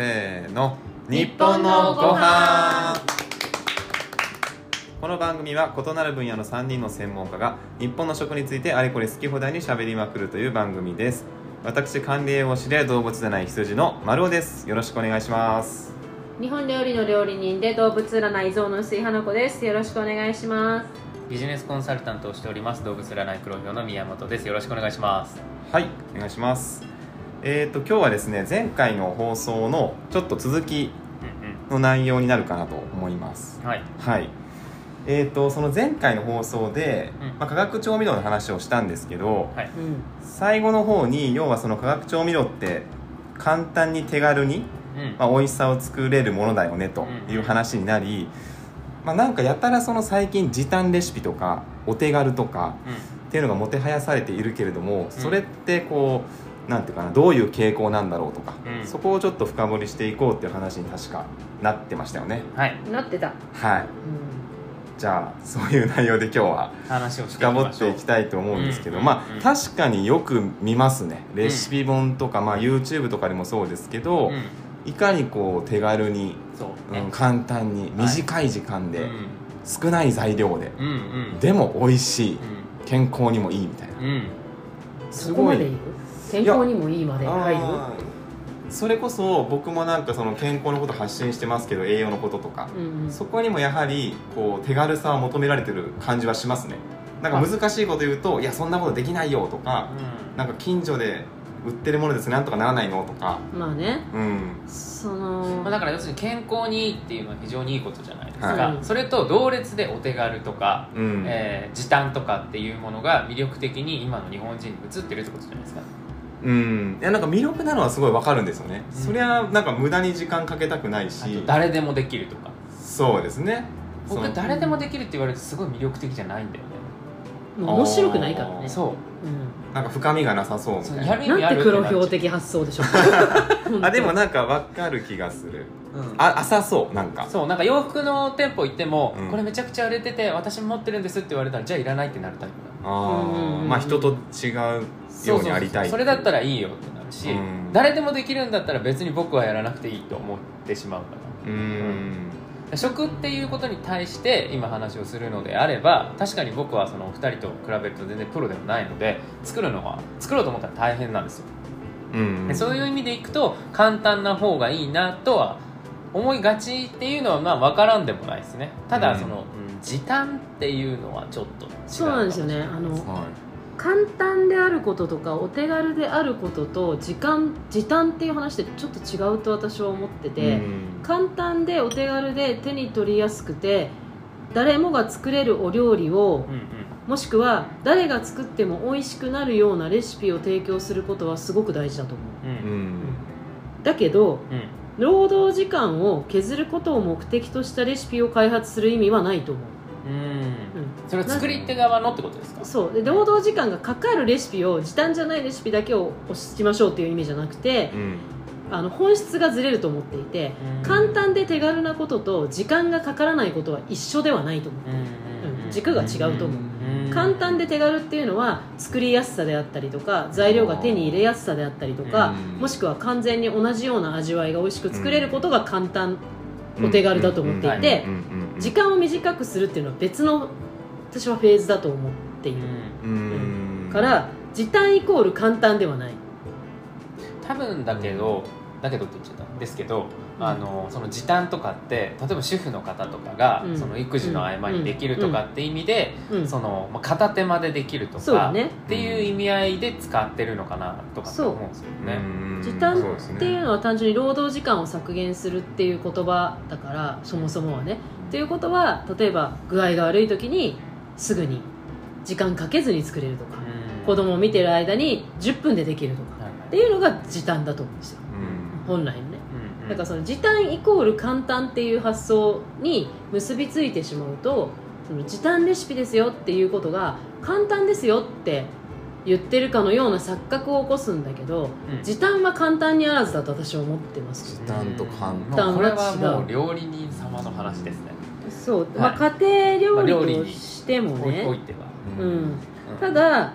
せーの。日本のご飯。この番組は異なる分野の3人の専門家が日本の食についてあれこれ好き放題にしゃべりまくるという番組です。私管理栄養士で動物じゃない羊の丸尾です。よろしくお願いします。日本料理の料理人で動物占い像の薄井花子です。よろしくお願いします。ビジネスコンサルタントをしております。動物占い黒ひの宮本です。よろしくお願いします。はいお願いしますえーと今日はですね前回の放送のちょっと続きうんの内容になるかなと思います。うんはい。はい。えー、とその前回の放送で、うん。まあ、化学調味料の話をしたんですけどはい。うん最後の方に要はその化学調味料って簡単に手軽に、うん。まあ、美味しさを作れるものだよねという話になり、まあ、なんかやたらその最近時短レシピとかお手軽とかっていうのがもてはやされているけれどもそれってこうなんていうかなどういう傾向なんだろうとか、うん。そこをちょっと深掘りしていこうっていう話に確かなってましたよね。はい。なってた、はい。じゃあそういう内容で今日は話をしてい深掘きましょう。っていきたいと思うんですけど、うんまあうん。確かによく見ますね。レシピ本とか、まあ、YouTube とかでもそうですけど、うん。いかにこう手軽に、そう。ねうん簡単に短い時間で、うん。少ない材料で、うんうん。でも美味しい。うん。健康にもいいみたいな。うん。そこまで言う？健康にもいいまで入る？それこそ僕もなんかその健康のこと発信してますけど栄養のこととか、うんうん。そこにもやはりこう手軽さを求められてる感じはしますね。なんか難しいこと言うと「いやそんなことできないよ」とかなんか近所で売ってるものですなんとかならないのとか。まあね。うん。そのまあ、だから要するに健康にいいっていうのは非常にいいことじゃないですか、はいそれと同列でお手軽とか、うん、えー時短とかっていうものが魅力的に今の日本人に移ってるってことじゃないですかうん。いやなんか魅力なのはすごいわかるんですよね、うん。そりゃなんか無駄に時間かけたくないあしと誰でもできるとか。そうですね。僕誰でもできるって言われるとすごい魅力的じゃないんだよね。面白くないからね。そう。うなんか深みがなさそうみたいな。やる意味あんなんて黒標的発想でしょ あでもなんかわかる気がする。うん。あ浅そうなんか。そうなんか洋服の店舗行っても、うん。これめちゃくちゃ売れてて私も持ってるんですって言われたらじゃあいらないってなるタイプなのあうんうんうん。ーまあ人と違うようにありたいそれだったらいいよってなるし、うん。誰でもできるんだったら別に僕はやらなくていいと思ってしまうかうーん。ら食っていうことに対して今話をするのであれば確かに僕はそのお二人と比べると全然プロでもないので作るのは作ろうと思ったら大変なんですよ。うん。でそういう意味でいくと簡単な方がいいなとは思いがちっていうのはまあ分からんでもないですね。ただうんその、うん。時短っていうのはちょっと違うそうなんですよね。あのは簡単であることとかお手軽であることと時間時短っていう話ってちょっと違うと私は思っていて、うん。簡単でお手軽で手に取りやすくて誰もが作れるお料理をうんうん。もしくは誰が作っても美味しくなるようなレシピを提供することはすごく大事だと思う。うん。うん。だけどうん。労働時間を削ることを目的としたレシピを開発する意味はないと思う、うん。うんそれは作り手側のってことですか？そう。で労働時間がかかるレシピを時短じゃないレシピだけを押しましょうっていう意味じゃなくてうん。あの本質がずれると思っていて簡単で手軽なことと時間がかからないことは一緒ではないと思ううん軸が違うと思う。簡単で手軽っていうのは作りやすさであったりとか材料が手に入れやすさであったりとかうん。もしくは完全に同じような味わいが美味しく作れることが簡単お手軽だと思っていて時間を短くするっていうのは別の私はフェーズだと思っている。うん。から時短イコール簡単ではない。多分だけどだけどって言っちゃった。んですけど、あのその時短とかって例えば主婦の方とかが、うん。その育児の合間にできるとかって意味で、うん。そのまあ、片手間でできるとか、っていう意味合いで使ってるのかなとかって思うんですよね。う。ん。時短っていうのは単純に労働時間を削減するっていう言葉だからそもそもはね。っていうことは例えば具合が悪い時にすぐに時間かけずに作れるとかうん。子供を見てる間に10分でできるとかはいはい。っていうのが時短だと思うんですよ。うん。本来のねうんからその時短イコール簡単っていう発想に結びついてしまうとその時短レシピですよっていうことが簡単ですよって言ってるかのような錯覚を起こすんだけどうん。時短は簡単にあらずだと私は思ってます。時短と簡もう単これはもう料理人様の話ですね。そう、はい。まあ、家庭まあ料料理としてもおいおいね、ては。うん、うん。ただ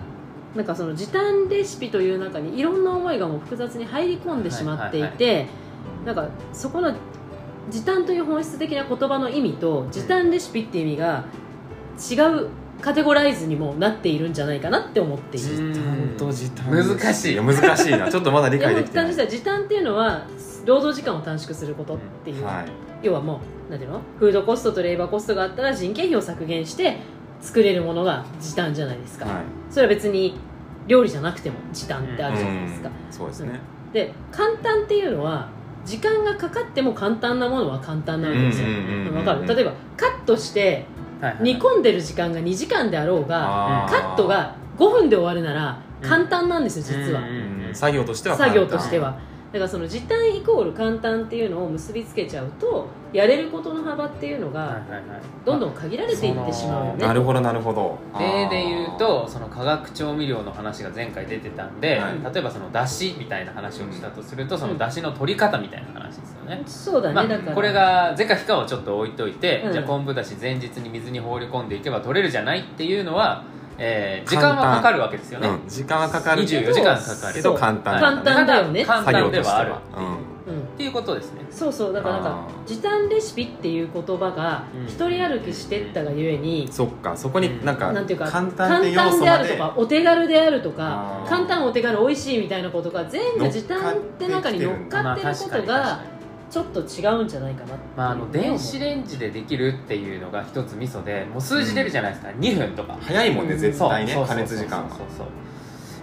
なんかその時短レシピという中にいろんな思いがもう複雑に入り込んでしまっていて、なんかそこの時短という本質的な言葉の意味と時短レシピっていう意味が違うカテゴライズにもなっているんじゃないかなって思っている。うん時短と時短。難しいや難しいな。ちょっとまだ理解できてない。でも時短っていうのは労働時間を短縮することっていう、はい。要はもうなんていうの？フードコストとレーバーコストがあったら人件費を削減して作れるものが時短じゃないですか、はい。それは別に料理じゃなくても時短ってあるじゃないですか、うん。そうですね。で簡単っていうのは時間がかかっても簡単なものは簡単なんですよ。わかる？例えばカットして煮込んでる時間が2時間であろうがカットが5分で終わるなら簡単なんですよ実は、作業としては作業としてはだからその時短イコール簡単っていうのを結びつけちゃうとやれることの幅っていうのがどんどん限られていってしまうよね。なるほどなるほど。例で言うとその化学調味料の話が前回出てたんで、はい。例えばその出汁みたいな話をしたとすると、その出汁の取り方みたいな話ですよね、そうだね、まあだから。これが是か非かをちょっと置いといて、うん。じゃあ昆布だし前日に水に放り込んでいけば取れるじゃないっていうのは、えー時間はかかるわけですよね、うん時間はかかるけど24時間かかるけど簡単簡単だよね。簡単ではある。うん。っていうことですね。そうそうだからなんか時短レシピっていう言葉がうん。一人歩きしてったがゆえにうんそっかそこになんかなんていうか簡簡単で。単であるとかお手軽であるとか簡単お手軽美味しいみたいなことが全部時短って中に乗っかってることがにちょっと違うんじゃないかなってまあ、あの電子レンジでできるっていうのが一つミソでもう数字出るじゃないですか、2分とか。早いもんね絶対ね加熱時間はそうそう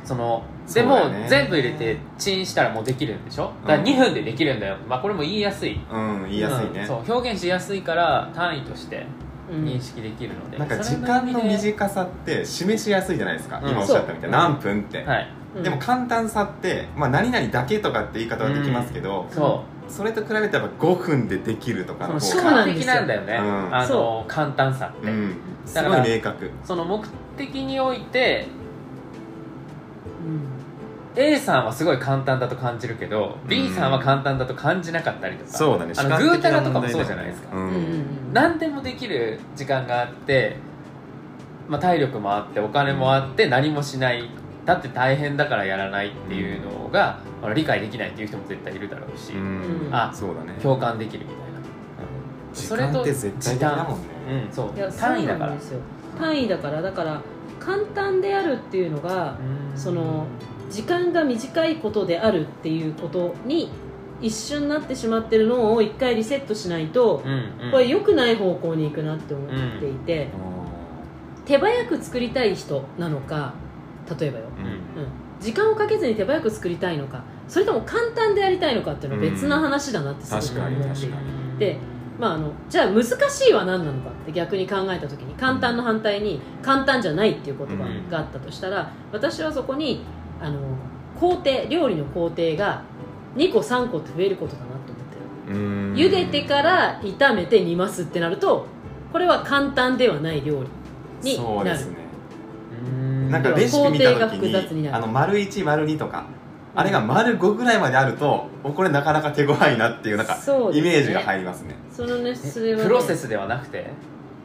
そのでもね全部入れてチンしたらもうできるんでしょ？だからうん2分でできるんだよ、まあこれも言いやすい。うん言いやすいね。うん。そう表現しやすいから単位としてうん。認識できるので、なんか時間の短さって示しやすいじゃないですか。うん。今おっしゃったみたいな。何分って。はい。うんでも簡単さってまあ何々だけとかって言い方はできますけどそそれと比べてやっぱ5分でできるとかの方が的なんだよ。ね、うん。あその簡単さって、う。んすごだからい明確。その目的においてうん。A さんはすごい簡単だと感じるけど、B さんは簡単だと感じなかったりとかそうだね。あのグータラなとかもそうじゃないですか、ううんうんうんん。何でもできる時間があって、まあ、体力もあってお金もあって何もしないだって大変だからやらないっていうのが、あの理解できないっていう人も絶対いるだろうし、うん。あそうだね。共感できるみたいな、うん。時間って絶対的だもんね。うんそう単位だから。単位だからだから簡単であるっていうのがうん。その時間が短いことであるっていうことに一瞬なってしまってるのを一回リセットしないとうんうん。これ良くない方向に行くなって思っていて、手早く作りたい人なのか例えばよ、うん。うん、時間をかけずに手早く作りたいのかそれとも簡単でやりたいのかっていうのは別な話だなってすごく思っていてでまあ、あのじゃあ難しいは何なのかって逆に考えた時に簡単の反対に簡単じゃないっていう言葉があったとしたら、私はそこにあの工程料理の工程が2個3個って増えることだなと思ってる。うん。茹でてから炒めて煮ますってなるとこれは簡単ではない料理になる。そうですね。うんなんかレシピ見た時にあの丸1丸2とかあれが丸5ぐらいまであるとおこれなかなか手強いなっていうなんかイメージが入りますね。そのねえそれはねプロセスではなくて？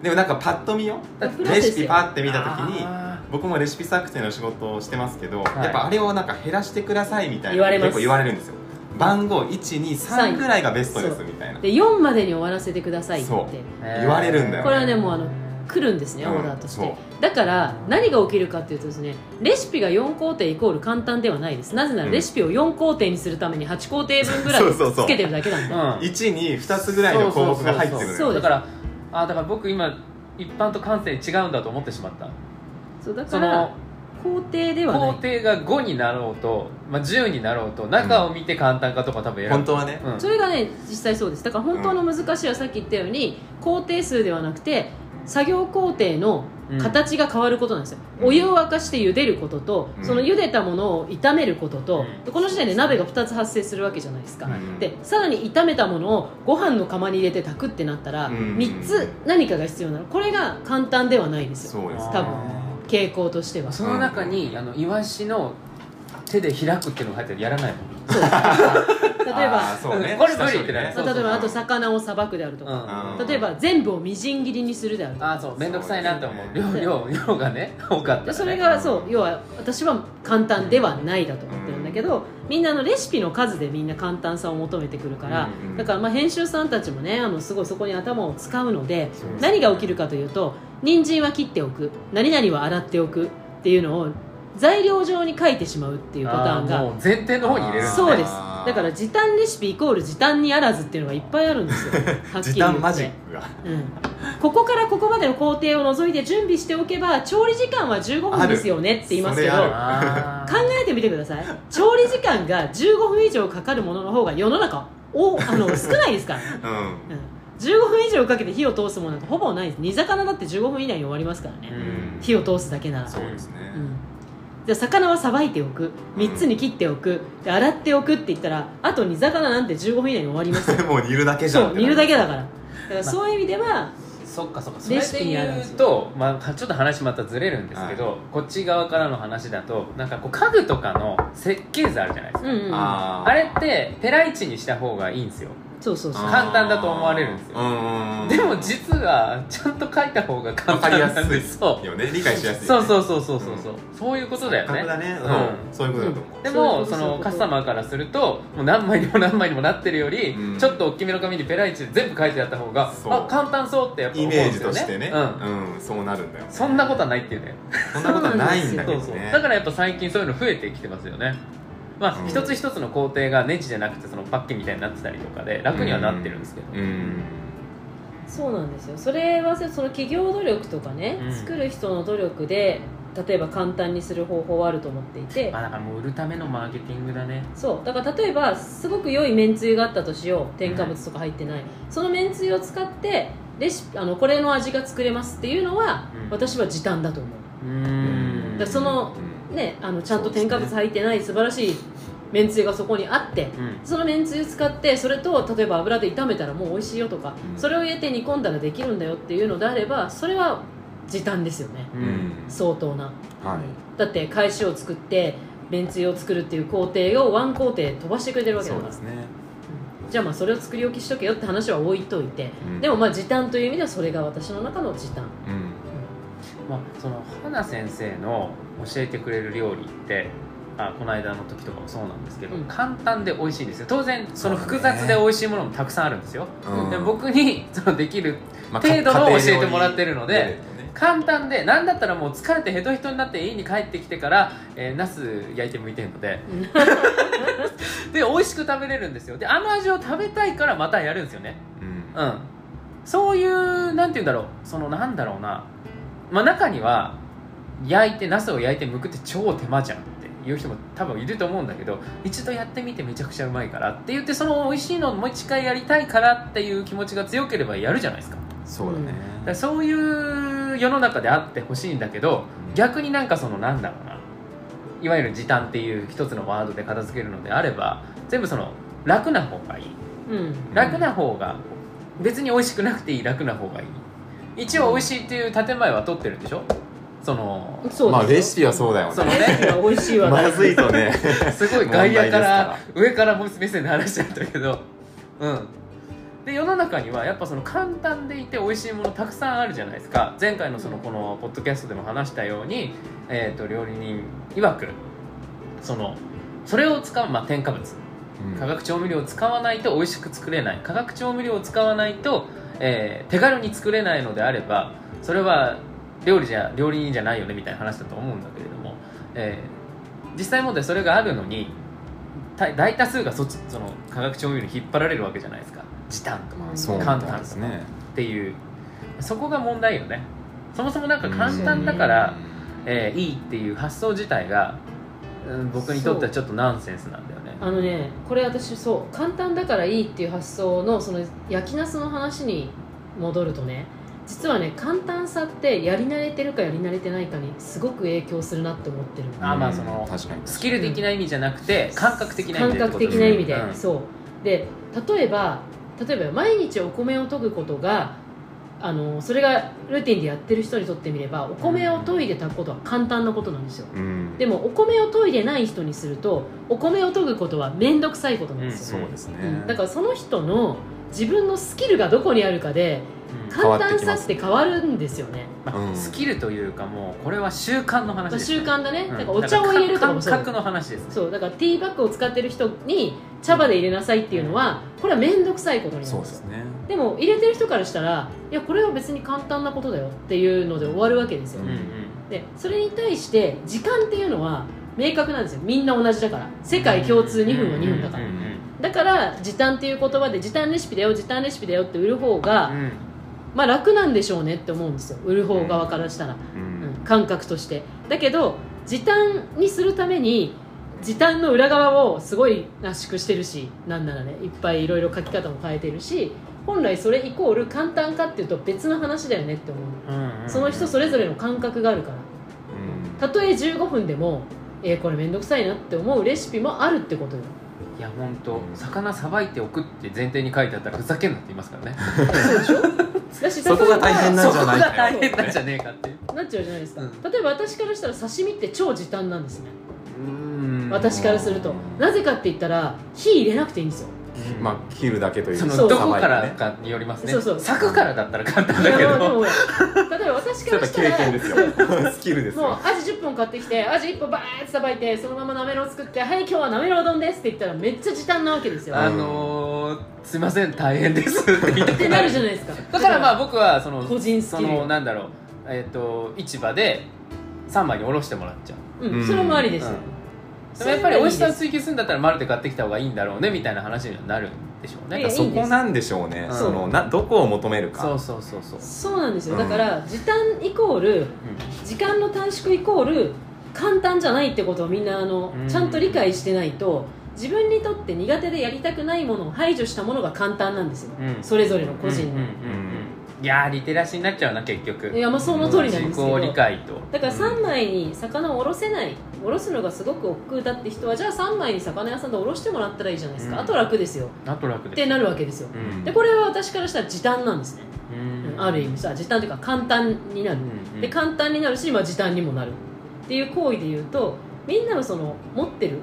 でもなんかパッと見よ？レシピパッて見た時にあ僕もレシピ作成の仕事をしてますけど、はい。やっぱあれをなんか減らしてくださいみたいな言われます。結構言われるんですよ。番号123ぐらいがベストですみたいな。で4までに終わらせてくださいって。そう。ー言われるんだよこれはねもうあの来るんですね、うん。オーダーとして。だから何が起きるかっていうとですねレシピが4工程イコール簡単ではないです。なぜならうん。レシピを4工程にするために8工程分ぐらい つけてるだけなんで。うん。1に2つぐらいの項目が入ってくるだからあだから僕今一般と感性違うんだと思ってしまった。そうだかそらの工程ではない。工程が5になろうと、まあ、10になろうと中を見て簡単かとか多分選ぶ。本当はね。うん。それがね実際そうです。だから本当の難しいはさっき言ったように工程数ではなくて作業工程の形が変わることなんですよ、うん。お湯を沸かして茹でることと、うん。その茹でたものを炒めることと、うん。この時点で鍋が2つ発生するわけじゃないですか、うん。でさらに炒めたものをご飯の釜に入れて炊くってなったら、うん。3つ何かが必要なの。これが簡単ではないんですよ。そうです多分。傾向としては。その中にあのイワシの手で開くっていうのが入ってるやらないもん。例えばあーそうね。これ無理って例えばあと魚をさばくであるとか、うん。例えば全部をみじん切りにするであるとか。ああそう。面倒くさいなって思う。量量量がね 多かったら、ね、でそれがそう。要は私は簡単ではないだと思ってるんだけけどみんなあのレシピの数でみんな簡単さを求めてくるから、うんうんだからまあ編集さんたちもねあのすごいそこに頭を使うのでそうです何が起きるかというと人参は切っておく。何々は洗っておくっていうのを材料上に書いてしまうっていうパターンがあもう前提の方に入れるんですね。そうです。だから時短レシピイコール時短にあらずっていうのがいっぱいあるんですよ。はっきり言って。時短マジックが。うん、ここからここまでの工程を除いて準備しておけば調理時間は15分ですよねって言いますけど考えてみてください。調理時間が15分以上かかるものの方が世の中おあの 少ないですから、うん。うん、15分以上かけて火を通すものなんかほぼないです。煮魚だって15分以内に終わりますからね、うん。火を通すだけなら。そうですね。うんじゃあ魚はさばいておく。3つに切っておく。で洗っておくって言ったらあと煮魚なんて15分以内に終わりますよ。もう煮るだけじゃん。そう煮るだけだから。だからそういう意味ではそっかそっかそれレシピで言うと、まあ、ちょっと話またずれるんですけど、こっち側からの話だとなんかこう家具とかの設計図あるじゃないですか、うんうんあれってペライチにした方がいいんですよそうそうそう。簡単だと思われるんですよ。でも実はちゃんと書いた方が簡単なんです。そうよね。理解しやすいそううそうそうそうそう。そうそういうことだよね。だね。うん。うん。そういうことだと思う。でそういうもそのカスタマーからするともう何枚にも何枚にもなってるより、うん。ちょっと大きめの紙にペライチで全部書いてあった方がそう。あ簡単そうってやっぱ思イメージうんですよねとしてね。うん。うん。そうなるんだよそんなことはないっていうね。そんなことはないんだけどそうそう。ねだからやっぱ最近そういうの増えてきてますよねまあ、うん。一つ一つの工程がネジじゃなくてそのパッケみたいになってたりとかで楽にはなってるんですけど、うん。そうなんですよ。それはその企業努力とかね、うん。作る人の努力で例えば簡単にする方法はあると思っていて。まあだからもう売るためのマーケティングだね。そう。だから例えばすごく良いめんつゆがあったとしよう。添加物とか入ってない、そのめんつゆを使ってレシピあのこれの味が作れますっていうのは、うん。私は時短だと思う。うーん。だそのねあのちゃんと添加物入ってない素晴らしいめんつゆがそこにあってうん。そのめんつゆ使ってそれと例えば油で炒めたらもう美味しいよとか、うん。それを入れて煮込んだらできるんだよっていうのであればそれは時短ですよね。ううん。ん相当な。はい。だって返しを作ってめんつゆを作るっていう工程をワン工程飛ばしてくれてるわけだから。そうですね。じゃあまあそれを作り置きしとけよって話は置いといて、うん。でもまあ時短という意味ではそれが私の中の時短。うんまあ、その花先生の教えてくれる料理ってあこの間の時とかもそうなんですけど、うん。簡単で美味しいんですよ。当然その複雑で美味しいものもたくさんあるんですよ、うん。で僕に そのできるまあ程度の教えてもらってるので料理ね。簡単で何だったらもう疲れてヘトヘトになって家に帰ってきてから、えー、ナス焼いて向いてるので。で美味しく食べれるんですよ。であの味を食べたいからまたやるんですよね。うん。うん。そういうなんて言うんだろう。そのなんだろうなまあ中には焼いてナスを焼いて剥くって超手間じゃんっていう人も多分いると思うんだけど一度やってみてめちゃくちゃうまいからって言ってその美味しいのをもう一回やりたいからっていう気持ちが強ければやるじゃないですか。そうだね。らそういう世の中であってほしいんだけど逆になんかそのなんだろうないわゆる時短っていう一つのワードで片付けるのであれば全部その楽な方がいい。うん。楽な方が別に美味しくなくていい楽な方がいい一応美味しいっていう建前は取ってるんでしょ？そのそまあレシピはそうだよね。そのねレシピは美味しいわまずいとね。すごい外野から問上から目線で話しちゃったけど。うん。で世の中にはやっぱその簡単でいて美味しいものたくさんあるじゃないですか。前回のそのこのポッドキャストでも話したように、えー、と料理人曰く。そのそれを使う、まあ、添加物。うん。化学調味料を使わないと美味しく作れない。化学調味料を使わないと、えー手軽に作れないのであればそれは料理じゃ料理人じゃないよねみたいな話だと思うんだけれども、えー実際問題それがあるのに大大多数がそっちその化学調味料に引っ張られるわけじゃないですか。時短とか簡単なんですね。っていう。そこが問題よね。そもそもなんか簡単だから、えーいいっていう発想自体が、うん僕にとってはちょっとナンセンスなんだよねあのねこれ私そう簡単だからいいっていう発想のその焼きナスの話に戻るとね実はね簡単さってやり慣れてるかやり慣れてないかにすごく影響するなって思ってる。あまあその確かに。スキル的な意味じゃなくて感覚的な意味感覚でってこと的な意味で、うん。そう。で例えば例えば毎日お米を研ぐことがあのそれがルーティンでやってる人にとってみればお米を研いで炊くことは簡単なことなんですよ。うん。でもお米を研いでない人にするとお米を研ぐことは面倒くさいことなんですよ、そうですね。うん。だからその人の自分のスキルがどこにあるかで簡単さって変わるんですよね、まあうん。スキルというかもうこれは習慣の話まあ、です、習慣だね、うんなんかお茶を入れるとかもそう。感覚の話ですそう。だからティーバッグを使ってる人に茶葉で入れなさいっていうのはこれは面倒くさいことになるんですすね。でも入れてる人からしたらいやこれは別に簡単なことだよっていうので終わるわけですよ、うんうん。でそれに対して時間っていうのは明確なんですよ。みんな同じだから。世界共通2分は2分だから、だから時短っていう言葉で時短レシピだよ時短レシピだよって売る方が、うん。まあ楽なんでしょうねって思うんですよ。売る方側からしたら、ううん。ん。感覚として。だけど時短にするために時短の裏側をすごい圧縮してるしなんならねいっぱいいろいろ書き方も変えてるし本来それイコール簡単かっていうと別の話だよねって思ううんうんその人それぞれの感覚があるから。たとえ15分でもえーこれ面倒くさいなって思うレシピもあるってことよ。いや本当魚さばいておくって前提に書いてあったらふざけんなって言いますからね。そうでしょ？だしそこが大変なんじゃないか。よそこが大変なんじゃねえかってなっちゃうじゃないですか、うん。例えば私からしたら刺身って超時短なんですね。うん私からすると。うんなぜかって言ったら火入れなくていいんですよ。まあ切るだけというそのどこからかによりますね。そうそう。柵からだったら簡単いだけど。例えば私からしたら経験ですよ。スキルですもうよアジ10本買ってきてアジ1本バーってさばいてそのままなめろう作ってはい今日はなめろう丼ですって言ったらめっちゃ時短なわけですよ。あのー、すいません大変です。って言ってなるじゃないですか。だからまあ僕はその個人スそキル。のなんだろうえっ、と市場で3枚におろしてもらっちゃう。うん、うんそれもありです。よ、うんでもやっぱり美味しさを追求するんだったら丸で買ってきた方がいいんだろうねみたいな話にはなるんでしょうね。そこなんでしょうね。うん。そのなどこを求めるか。そうそうそうそう、そうなんですよ。うん。だから時短イコール時間の短縮イコール簡単じゃないってことをみんなあの、うん。ちゃんと理解してないと自分にとって苦手でやりたくないものを排除したものが簡単なんですよ、うん。それぞれの個人の、うんうんうんうん。いやーリテラシーになっちゃうな結局。いやまあその通りなんですけど。自己理解と。だから3枚に魚をおろせないおろすのがすごく億劫だって人はじゃあ3枚に魚屋さんでおろしてもらったらいいじゃないですか、うん。あと楽ですよ。あと楽ってなるわけですよ。うん。でこれは私からしたら時短なんですね、うん。ある意味さ時短というか簡単になる、うん。で簡単になるし、まあ、時短にもなる。っていう行為で言うとみんなのその持ってる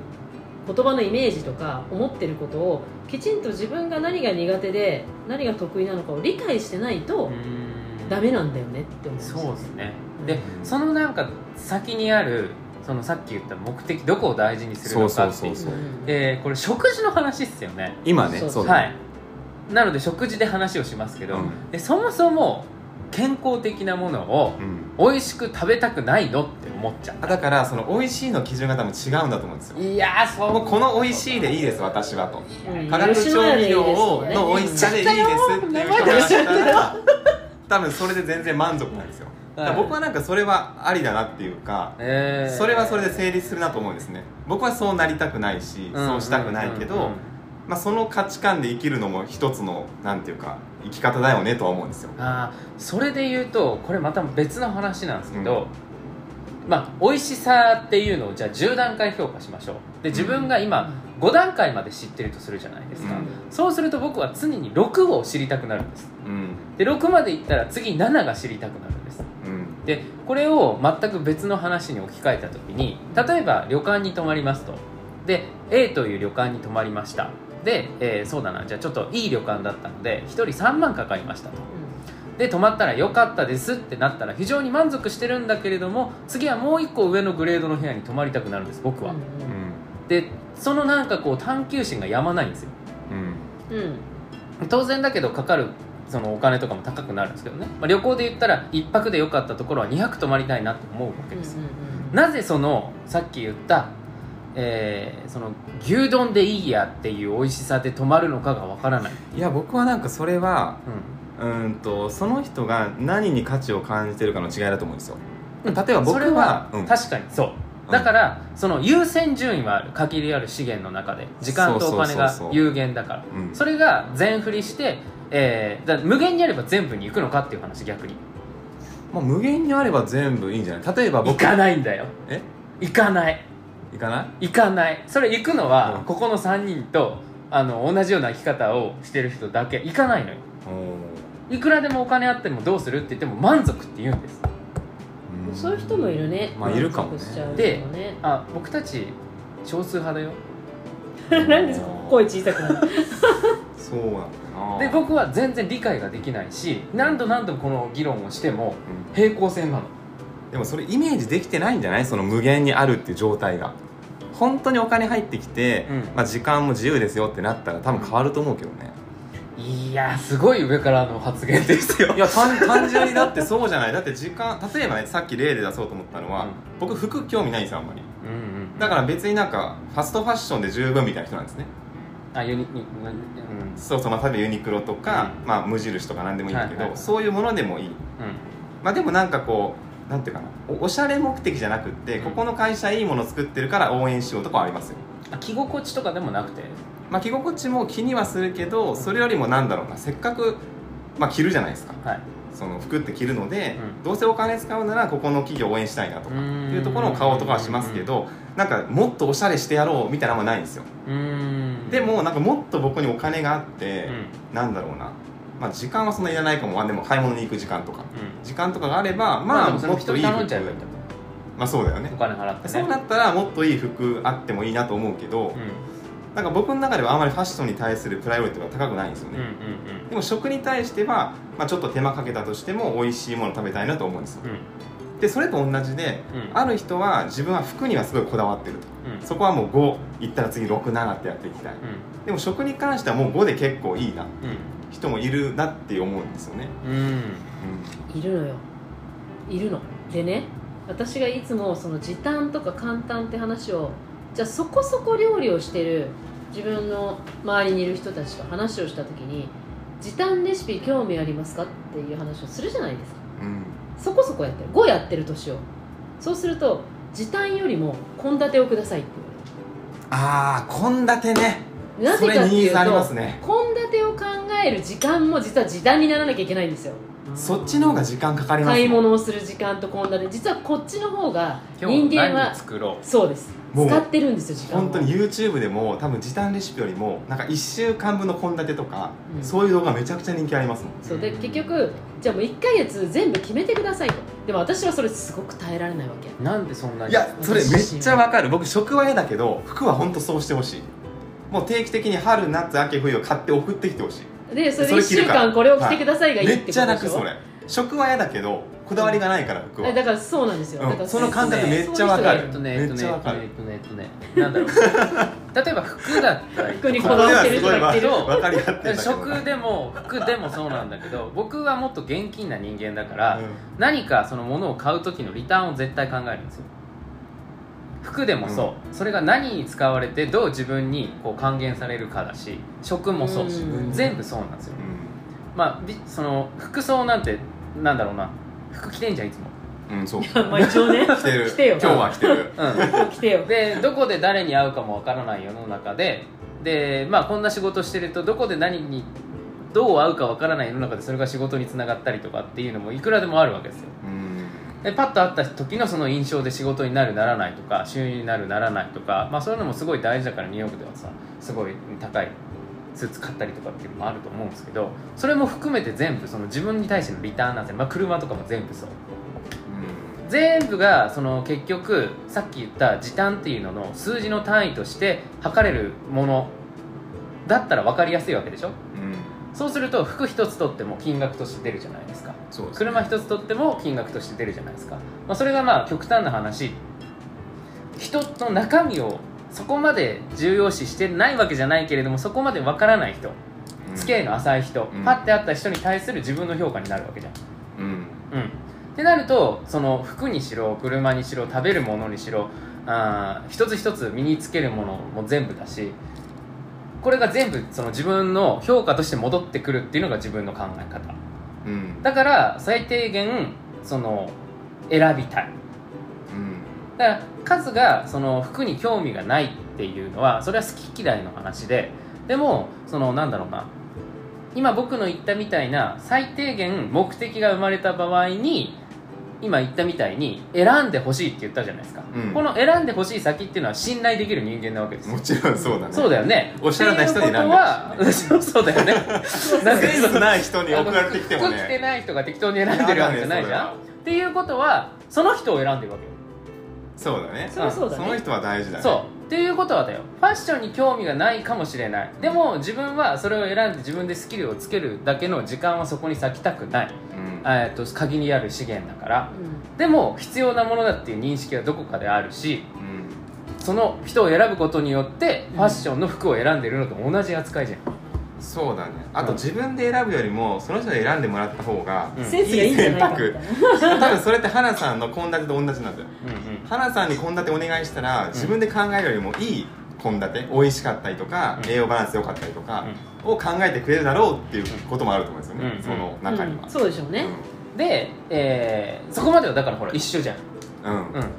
言葉のイメージとか思ってることをきちんと自分が何が苦手で何が得意なのかを理解してないとうん。ダメなんだよねって思うんですよ。そうですね。うん。でそのなんか先にあるそのさっき言った目的どこを大事にするのかっていう。そうそうそうう。んでこれ食事の話っすよね。今ねそうはい。なので食事で話をしますけど、うん。でそもそも健康的なものをうん。美味しく食べたくないのって思っちゃう。あだからその美味しいの基準が多分違うんだと思うんですよ。いやーそう。もうこの美味しいでいいです私はと。うん。化学調味料の美味しさでいいですっていう人がしたら多分それで全然満足なんですよ僕はなんかそれはありだなっていうかえー。それはそれで成立するなと思うんですね。僕はそうなりたくないしうんそうしたくないけどうんうんうん。まあその価値観で生きるのも一つのなんていうか生き方だよねとは思うんですよ。あーそれで言うとこれまた別の話なんですけど、まあ美味しさっていうのをじゃあ10段階評価しましょう。で自分が今5段階まで知ってるとするじゃないですか、うん。そうすると僕は常に6を知りたくなるんです。うんで6までいったら次7が知りたくなるんです。うん。でこれを全く別の話に置き換えた時に例えば旅館に泊まりますと。で A という旅館に泊まりました。で、えーそうだな。じゃあちょっといい旅館だったので1人3万かかりましたと。で泊まったら良かったですってなったら非常に満足してるんだけれども次はもう1個上のグレードの部屋に泊まりたくなるんです僕は、うん。でそのなんかこう探求心がやまないんですよ。うんうん。うん。当然だけどかかるそのお金とかも高くなるんですけどね、まあ、旅行で言ったら1泊で良かったところは2泊泊まりたいなと思うわけです。よ、なぜそのさっき言った、えーその牛丼でいいやっていう美味しさで泊まるのかがわからない、いや僕はなんかそれはうん。うーんとその人が何に価値を感じてるかの違いだと思うんですよ。例えば僕それはうん。確かにそう。だから、その優先順位はある。限りある資源の中で。時間とお金が有限だから。うん。それが全振りして、えーだ無限にあれば全部に行くのかっていう話逆に。まあ、無限にあれば全部いいんじゃない？例えば僕行かないんだよ。え？行かない。行かない？行かない。それ行くのは、うん。ここの3人とあの同じような生き方をしてる人だけ。行かないのよ。おいくらでもお金あってもどうするって言っても満足って言うんです。ーそういう人もいるね。まあいるかもね。満足しちゃう人でもね。あ僕たち少数派だよ。なんですか声小さくなるそうなんだで僕は全然理解ができないし何度何度この議論をしてもうん。平行線なの。でもそれイメージできてないんじゃない？その無限にあるっていう状態が。本当にお金入ってきて、うん。まあ、時間も自由ですよってなったら多分変わると思うけどね。いやすごい上からの発言ですよ。いや単単純にだってそうじゃない？だって時間例えばねさっき例で出そうと思ったのは、うん。僕服興味ないんですよあんまり。うんうん。だから別になんかファストファッションで十分みたいな人なんですねあユニうん。そうそう、まあ、例えばユニクロとか、うん。まあ、無印とか何でもいいんだけど、はいはい。そういうものでもいい。うん。まあでもなんかこうなんていうかなおおしゃれ目的じゃなくって、うん。ここの会社いいもの作ってるから応援しようとかはありますよ。あ着心地とかでもなくて？まあ着心地も気にはするけどそれよりもなんだろうなせっかく、まあ、着るじゃないですか。はいその服って着るので、うん。どうせお金使うならここの企業応援したいなとかうーんいうところを買おうとかはしますけどなんかもっとおしゃれしてやろうみたいなのはないんですよ。でもなんかもっと僕にお金があってうん、なんだろうな。まあ時間はそんないらないかも。あでも買い物に行く時間とか。うん。時間とかがあればままあもその人にもっといい服。まあそうだよね。お金払ってね。そうなったらもっといい服あってもいいなと思うけど、うんなんか僕の中ではあまりファッションに対するプライオリティは高くないんですよね、うんうんでも食に対しては、まあ、ちょっと手間かけたとしても美味しいもの食べたいなと思うんですよ。うん。うんでそれと同じで、うん。ある人は自分は服にはすごいこだわってると。うん。そこはもう5いったら次67ってやっていきたい。でも食に関してはもう5で結構いいな。人もいるなって思うんですよね、うんうん。いるのよ。いるの。でね私がいつもその時短とか簡単って話をじゃあそこそこ料理をしてる自分の周りにいる人たちと話をした時に時短レシピ興味ありますか？っていう話をするじゃないですか。うん。うんそこそこやってる。5やってる年を。そうすると時短よりも献立をくださいってああ献立ね。言われるなぜかっていうとすね。献立を考える時間も実は時短にならなきゃいけないんですよそっちの方が時間かかります買い物をする時間と献立実はこっちの方が人間は何作ろそうです。使ってるんですよ時間を本当に YouTube でも多分時短レシピよりもなんか1週間分の献立とか、うん。そういう動画めちゃくちゃ人気ありますもん。そう。で結局じゃあもう1ヶ月全部決めてくださいと。でも私はそれすごく耐えられないわけ。うなんでそんなにいやそれめっちゃわかる。僕食は嫌だけど服は本当そうしてほしい。もう定期的に春夏秋冬を買って送ってきてほしいでそれで1それ着るから。週間これを着てくださいがいいっめってちゃことでしょ？楽それ。食は嫌だけどこだわりがないから服は。えだからそうなんですよ、うん。だからその感覚めっちゃわかる。えっとねめえっとねえっとねえっとねなんだろう。例えば服だったり服にこだわってる人がいてるけど。食でも服でもそうなんだけど僕はもっと現金な人間だから、うん。何かそのものを買う時のリターンを絶対考えるんですよ服でもそう、それが何に使われてどう自分にこう還元されるかだし食もそう。し、うん。全部そうなんですよ。うまあびその服装なんてなんだろうな。服着てんじゃんいつも。ん、うん、そう。まあ一応ね。来てる。来てよ。今日は来てる。うん。来てよ。でどこで誰に会うかもわからない世の中ででまあこんな仕事してるとどこで何にどう会うかわからない世の中でそれが仕事につながったりとかっていうのもいくらでもあるわけですよ。うんでパッと会った時のその印象で仕事になるならないとか収入になるならないとか、まあ、そういうのもすごい大事だからニューヨークではさすごい高いスーツ買ったりとかっていうのもあると思うんですけどそれも含めて全部その自分に対してのリターンなんですよ、まあ、車とかも全部そう。全部がその結局さっき言った時短っていうのの数字の単位として測れるものだったら分かりやすいわけでしょ。うん、うん、そうすると服一つ取っても金額として出るじゃないですかそうです車一つ取っても金額として出るじゃないですか、まあ、それがまあ極端な話。人の中身をそこまで重要視してないわけじゃないけれどもそこまで分からない人。うん。付き合いの浅い人、うん。パッて会った人に対する自分の評価になるわけじゃん。うん。うん。ってなるとその服にしろ車にしろ食べるものにしろあー一つ一つ身につけるものも全部だしこれが全部その自分の評価として戻ってくるっていうのが自分の考え方うん。だから最低限その選びたい。うん。だから数がその服に興味がないっていうのはそれは好き嫌いの話ででもそのなんだろうな。今僕の言ったみたいな最低限目的が生まれた場合に今言ったみたいに選んでほしいって言ったじゃないですか、うん。この選んでほしい先っていうのは信頼できる人間なわけですよ。もちろんそうだね。そうだよね。おしゃれな人に選んでほし。いっていうことはそうだよね。なんかセンスない人に送られてきても服着てねない人が適当に選んでるわけじゃないじゃん、っていうことはその人を選んでるわけよそうだね。そりゃそうだね。その人は大事だね。そう。っていうことはだよ。ファッションに興味がないかもしれない。でも自分はそれを選んで自分でスキルをつけるだけの時間はそこに割きたくない、うん。えー、と限りある資源だから。うん。でも必要なものだっていう認識はどこかであるしうん。その人を選ぶことによってファッションの服を選んでるのと同じ扱いじゃん、そうだね。あとうん自分で選ぶよりもその人に選んでもらった方がうん。センスがいいんじゃないかみたいな多分それって花さんの献立と同じなんだよ。うんうん花さんに献立お願いしたら自分で考えるよりもいい献立美味しかったりとか、うん。栄養バランス良かったりとかを考えてくれるだろうっていうこともあると思うんですよね、うんその中には。うん、そうでしょうね、で、えーそこまではだからほら一緒じゃん、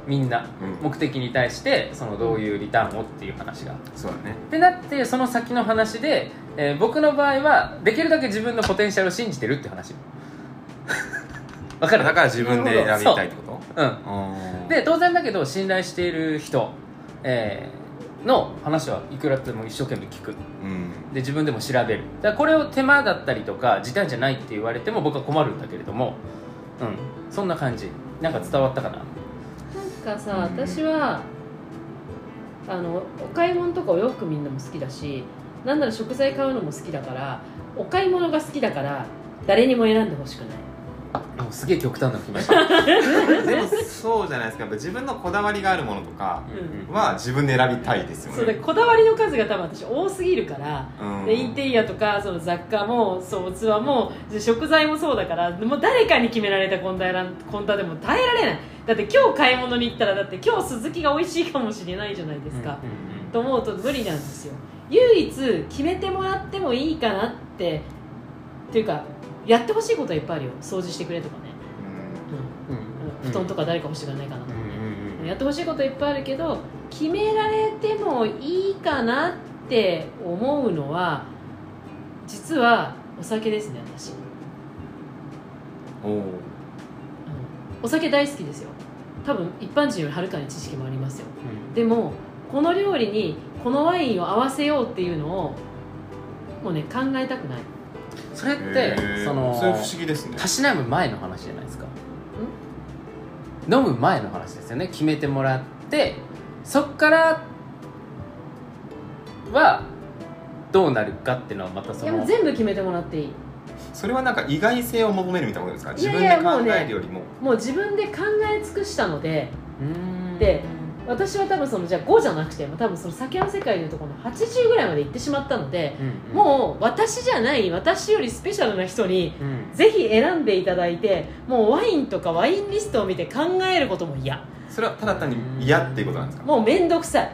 みんなうん。目的に対してそのどういうリターンをっていう話が。そうだね。ってなってその先の話で、えー僕の場合はできるだけ自分のポテンシャルを信じてるって話。わかる？だから自分で選びたいってこと？う。ん。うんで当然だけど信頼している人、えーの話はいくらでも一生懸命聞く。うん。で自分でも調べる。だこれを手間だったりとか時短じゃないって言われても僕は困るんだけれども。うん。そんな感じ。なんか伝わったかな？かさん私はあのお買い物とかお洋服みんなも好きだしなんなら食材買うのも好きだからお買い物が好きだから誰にも選んでほしくない。もうすげえ極端なの来ました、でもそうじゃないですか。やっぱ自分のこだわりがあるものとかうんは自分で選びたいですよね。そうでこだわりの数が多分私多すぎるから、うん。でインテリアとかその雑貨もそう器もで食材もそうだからもう誰かに決められた献立でも耐えられない。だって今日買い物に行ったらだって今日鈴木が美味しいかもしれないじゃないですか、うんうんと思うと無理なんですよ。唯一決めてもらってもいいかなってっていうかやってほしいことはいっぱいあるよ。掃除してくれとかね、うん。うん。布団とか誰か欲しくないかなとか、うんうんうんやってほしいこといっぱいあるけど決められてもいいかなって思うのは実はお酒ですね私、おおうん。お酒大好きですよ。多分一般人よりはるかに知識もありますよ。でもこの料理にこのワインを合わせようっていうのをもうね考えたくないそれってそのそれ不思議ですね。たしなむ前の話じゃないですか。飲む前の話ですよね。決めてもらってそっからはどうなるかっていうのはまたその全部決めてもらっていい。それはなんか意外性を求めるみたいなことですか？自分で考えるよりも。もう自分で考え尽くしたのでうーん。で私は多分そのじゃあ5じゃなくて多分その酒の世界でいうとこの80ぐらいまで行ってしまったのでうんうん。もう私じゃない私よりスペシャルな人にうん。ぜひ選んでいただいてもうワインとかワインリストを見て考えることも嫌。それはただ単に嫌っていうことなんですか？もう面倒くさい。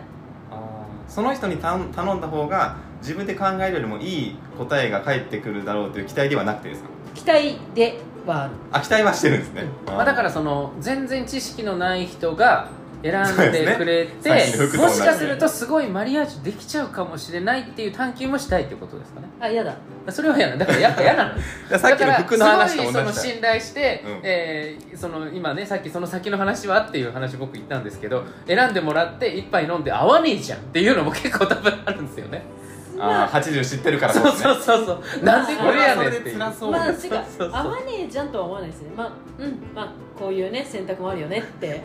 その人に頼ん頼んだ方が自分で考えるよりもいい答えが返ってくるだろうという期待ではなくてですか？期待ではある。あ期待はしてるんですね、まあ、だからその全然知識のない人が選んでくれて、ね。もしかするとすごいマリアージュできちゃうかもしれないっていう探求もしたいってことですかね。あ嫌だ。それは嫌なのだからやっぱ嫌なの。らさっきの服の話と同じだだからすごいその信頼して、うん。えーその今ねさっきその先の話はっていう話僕言ったんですけど選んでもらって一杯飲んで合わねえじゃんっていうのも結構多分あるんですよね。ああ80知ってるからそうですね。そうそうそうなんでこれやねんってまあ違うですそう。そう合わねえじゃんとは思わないですね。まあうん。まあこういうね選択もあるよねって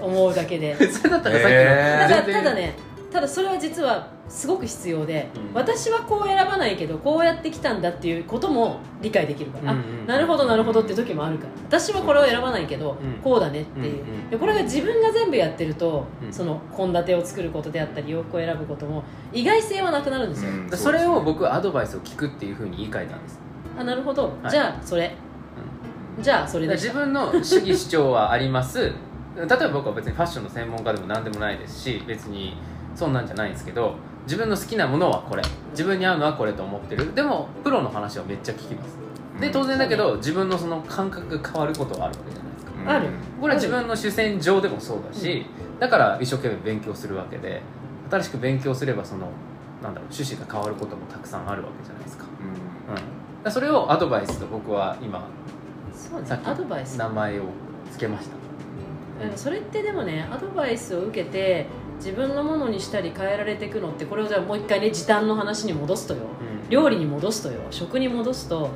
思うだけで。それだったらさっきの、へー。ただただねただそれは実はすごく必要で、うん。私はこう選ばないけどこうやってきたんだっていうことも理解できるから、うんうんあなるほどなるほどって時もあるから。私はこれを選ばないけど、うん。こうだねっていう、うんうんでこれが自分が全部やってると、うん。その献立を作ることであったり洋服を選ぶことも意外性はなくなるんですよ、うん。それを僕はアドバイスを聞くっていうふうに言い換えたんです。あなるほど、はい。じゃあそれ、じゃあそれで自分の主義主張はあります例えば僕は別にファッションの専門家でも何でもないですし別にそんなんじゃないんですけど自分の好きなものはこれ自分に合うのはこれと思ってる。でもプロの話はめっちゃ聞きます。で当然だけど自分のその感覚が変わることはあるわけじゃないですか。うん。ある。これは自分の主戦場でもそうだし、だから一生懸命勉強するわけで新しく勉強すればそのなんだろう趣旨が変わることもたくさんあるわけじゃないですか,、うん。それをアドバイスと僕は今そうね。さっきアドバイス。名前を付けましたうん。それってでもねアドバイスを受けて自分のものにしたり変えられていくのってこれをじゃあもう一回ね時短の話に戻すとよ。うん。料理に戻すとよ。食に戻すと。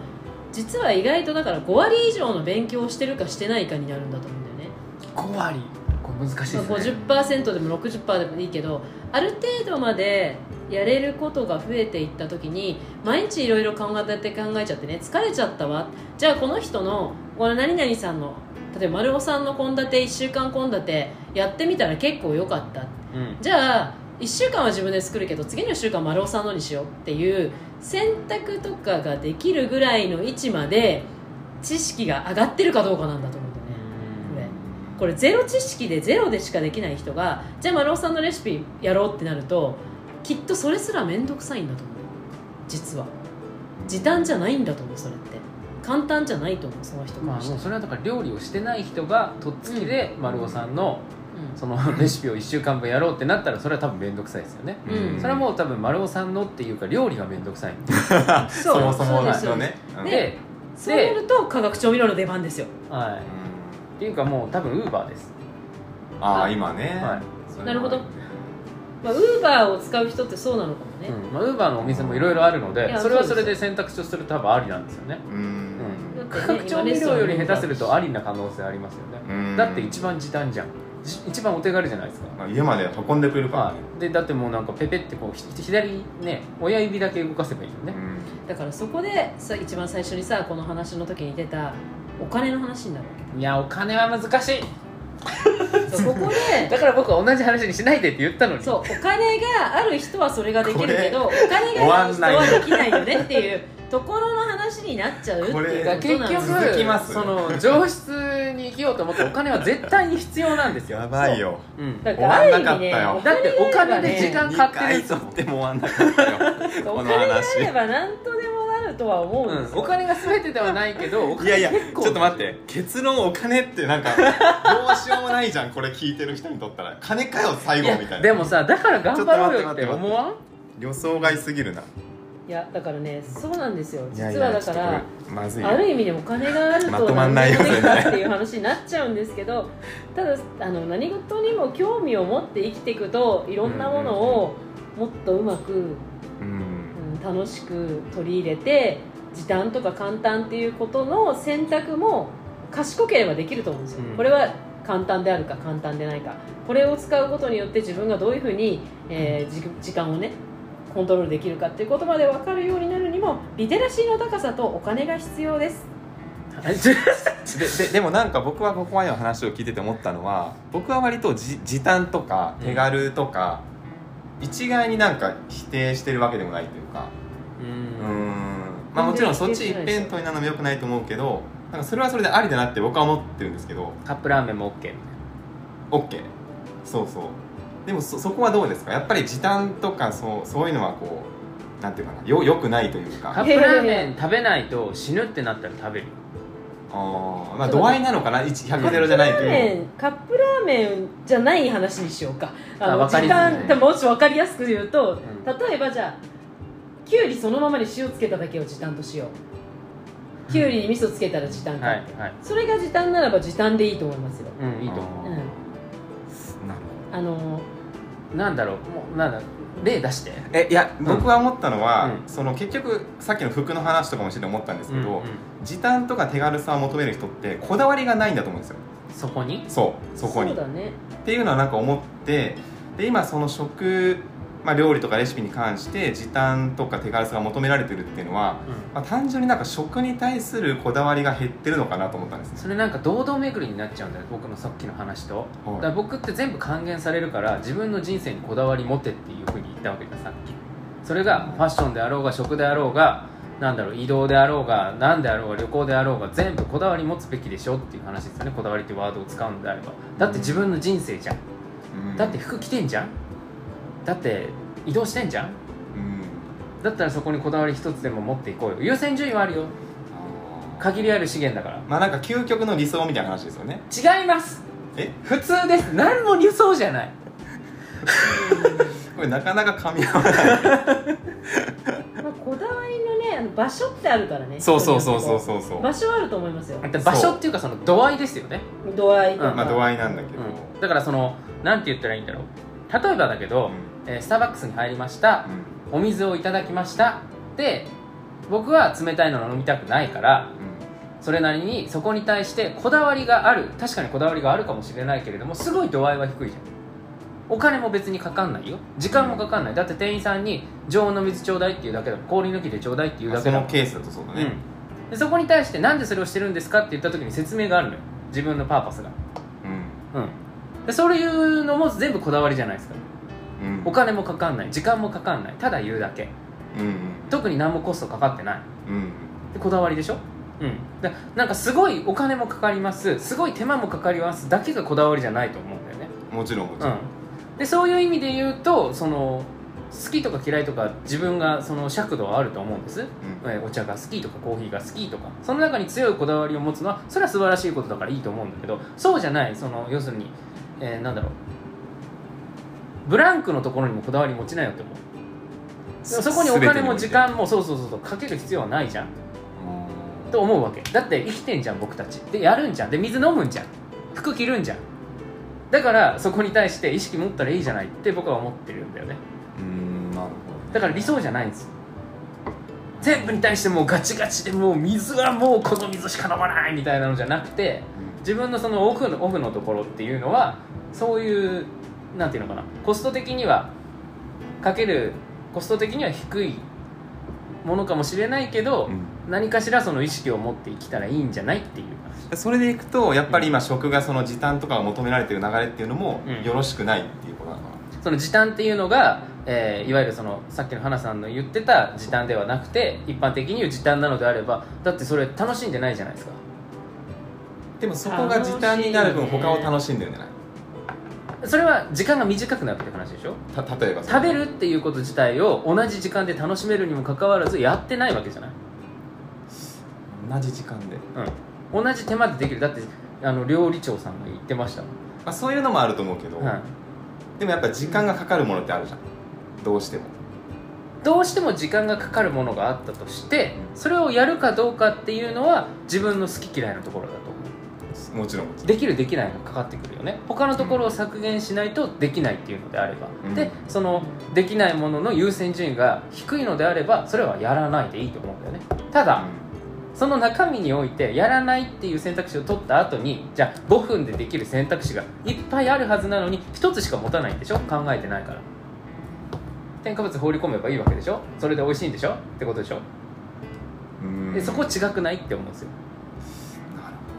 実は意外とだから5割以上の勉強をしてるかしてないかになるんだと思うんだよね。5割。5難しいですね、まあ、50%でも60%でもいいけどある程度までやれることが増えていった時に毎日いろいろ考えて考えちゃってね疲れちゃったわ。じゃあこの人のこの何々さんの例えば丸尾さんの献立1週間献立やってみたら結構良かった。うん。じゃあ1週間は自分で作るけど次の1週間丸尾さんのにしようっていう選択とかができるぐらいの位置まで知識が上がってるかどうかなんだと思うんだよねこれ。ゼロ知識でゼロでしかできない人がじゃあ丸尾さんのレシピやろうってなるときっとそれすら面倒くさいんだと思う。実は。時短じゃないんだと思うそれって簡単じゃないと思うその人かまあらしてもうそれはだから料理をしてない人がとっつきで丸尾さんのうん。そのレシピを1週間分やろうってなったらそれは多分面倒くさいですよね。うん。それはもう多分丸尾さんのっていうか料理が面倒くさいそもそもですのね。うんでそうなると化学調味料の出番ですよ。はい。っていうかもう多分ウーバーです。ああ今ね。はい。なるほど。まあウーバーを使う人ってそうなのかもね、うん。まあ、ウーバーのお店もいろいろあるのでそれはそれで選択肢とすると多分ありなんですよね。うん化学調味料より下手するとありな可能性ありますよね。うん。だって一番時短じゃん。じ一番お手軽じゃないですか。まあ家まで運んでくれるから。はねい。でだってもうなんかペペってこうひ左ね親指だけ動かせばいいよねうんだからそこでさ一番最初にさこの話の時に出たお金の話になるわいやお金は難しいけそうここでだから僕は同じ話にしないでって言ったのにそうお金がある人はそれができるけどおこ金がない人はできないよねっていうところの話になっちゃうっていうことこれなんです結局続きますその上質に生きようと思ってお金は絶対に必要なんですよ。やばいよ。う。ん。だからある意味ね終わんなかったよ。だってお金で時間2買ってる回取っても終わん。なかったよこのお金があ話れば何とでもなるとは思うんですうん、お金が全てではないけど お金いやいやちょっと待って。結論お金ってなんかどうしようもないじゃんこれ聞いてる人にとったら。金かよ最後みたいな。でもさだから頑張ろうよって思わん？予想外すぎるないやだからねそうなんですよ。実はだからまずいよ。ある意味でお金があるとまとまんないよ。ね っていう話になっちゃうんですけどただあの何事にも興味を持って生きていくといろんなものをもっとうまく、うん。うん、楽しく取り入れて時短とか簡単っていうことの選択も賢ければできると思うんですよ、うん。これは簡単であるか簡単でないか。これを使うことによって自分がどういうふうに、えーじ時間をねコントロールできるかっていうことまで分かるようになるにもリテラシーの高さとお金が必要です。でででもなんか僕はここまでの話を聞いてて思ったのは僕は割とじ時短とか手軽とか、一概になんか否定してるわけでもないというか。ううん。んまあもちろんそっち一辺倒になるのもよくないと思うけどなんかそれはそれでありだなって僕は思ってるんですけど。カップラーメンも OK OK そうそうでもそそこはどうですか？やっぱり時短とかそうそういうのはこうなんていうかな？よよくないというか。カップラーメン食べないと死ぬってなったら食べる。あーまあ度合いなのかな？1 100ゼロじゃないとカップラーいう。メンカップラーメンじゃない話にしようか。あのあわかり時やすいね間もうちょっと分かりやすく言うと、ん。例えばじゃあきゅうりそのままに塩つけただけを時短としよう。きゅうりに味噌つけたら時短か、はいはい。それが時短ならば時短でいいと思いますよ、うんいいと思う。ん、あのうなんだろうもうなんだ例出して。えいや僕は思ったのは、うん。その結局さっきの服の話とかもしてて思ったんですけど、うんうん。時短とか手軽さを求める人ってこだわりがないんだと思うんですよ。そこに？そうそこに。そうだね。っていうのはなんか思ってで今その食、まあ、料理とかレシピに関して時短とか手軽さが求められてるっていうのは、まあ、単純になんか食に対するこだわりが減ってるのかなと思ったんですね。それなんか堂々巡りになっちゃうんだよ僕のさっきの話と、はい。だ僕って全部還元されるから自分の人生にこだわり持てっていうふうに言ったわけじゃんさっき。それがファッションであろうが食であろうがなんだろう移動であろうが何であろうが旅行であろうが全部こだわり持つべきでしょっていう話ですよね。こだわりってワードを使うんであれば。だって自分の人生じゃん。うん。だって服着てんじゃんだって移動してんじゃん。うん。だったらそこにこだわり一つでも持っていこうよ。優先順位はあるよ。限りある資源だから。まあなんか究極の理想みたいな話ですよね。違います。え？普通です。何も理想じゃない。これなかなか噛み合わない。まあ、こだわりのねあの場所ってあるからね。そうそうそうそうそうそう。場所はあると思いますよ。だって場所っていうかその度合いですよね、度合いとか、うんまあ度合いなんだけど、うん、だからそのなんて言ったらいいんだろう。例えばだけど、えースターバックスに入りました。うん。お水をいただきました。で僕は冷たいの飲みたくないからそれなりにそこに対してこだわりがある。確かにこだわりがあるかもしれないけれどもすごい度合いは低いじゃん。お金も別にかかんないよ。時間もかかんない。だって店員さんに常温の水ちょうだいっていうだけでも氷抜きでちょうだいっていうだけそでものケースだとそうだね、うん、でそこに対してなんでそれをしてるんですかって言った時に説明があるのよ。自分のパーパスが。うん。うん。でそういうのも全部こだわりじゃないですかうん。お金もかかんない。時間もかかんない。ただ言うだけ。うん特に何もコストかかってない。うん。でこだわりでしょ？うん。だなんかすごいお金もかかります。すごい手間もかかります。だけがこだわりじゃないと思うんだよね。もちろんもちろん、うん。でそういう意味で言うとその好きとか嫌いとか自分がその尺度はあると思うんです、うん。えーお茶が好きとかコーヒーが好きとか。その中に強いこだわりを持つのはそれは素晴らしいことだからいいと思うんだけどそうじゃないその要するに、えーなんだろうブランクのところにもこだわり持ちなよって思う。そこにお金も時間もそうそうそうそうかける必要はないじゃん。と思うわけ。だって生きてんじゃん僕たち。でやるんじゃん。で水飲むんじゃん。服着るんじゃん。だからそこに対して意識持ったらいいじゃないって僕は思ってるんだよね。うんなるほどね。だから理想じゃないんです。よ全部に対してもうガチガチでもう水はもうこの水しか飲まないみたいなのじゃなくて自分のそのオフのオフのところっていうのはそういうなんていうのかな。コスト的にはかけるコスト的には低いものかもしれないけど、うん。何かしらその意識を持って生きたらいいんじゃないっていう。でそれでいくとやっぱり今食がその時短とかが求められてる流れっていうのもうん。よろしくないっていうことなのかな、その時短っていうのが、えーいわゆるそのさっきの花さんの言ってた時短ではなくて一般的に言う時短なのであればだってそれ楽しんでないじゃないですか。でもそこが時短になる分他を楽しんでるんじゃない？それは時間が短くなるって話でしょ？た例えば食べるっていうこと自体を同じ時間で楽しめるにもかかわらずやってないわけじゃない、同じ時間で、うん、同じ手間でできる。だってあの料理長さんが言ってましたまあ、そういうのもあると思うけど、はいでもやっぱ時間がかかるものってあるじゃん。どうしても。どうしても時間がかかるものがあったとしてそれをやるかどうかっていうのは自分の好き嫌いのところだともちろん。できるできないがかかってくるよね。他のところを削減しないとできないっていうのであれば、うん。でそのできないものの優先順位が低いのであればそれはやらないでいいと思うんだよね。ただ、その中身においてやらないっていう選択肢を取った後にじゃあ5分でできる選択肢がいっぱいあるはずなのに1つしか持たないんでしょ？考えてないから。添加物放り込めばいいわけでしょ？それで美味しいんでしょ？ってことでしょ？うん。でそこ違くないって思うんですよ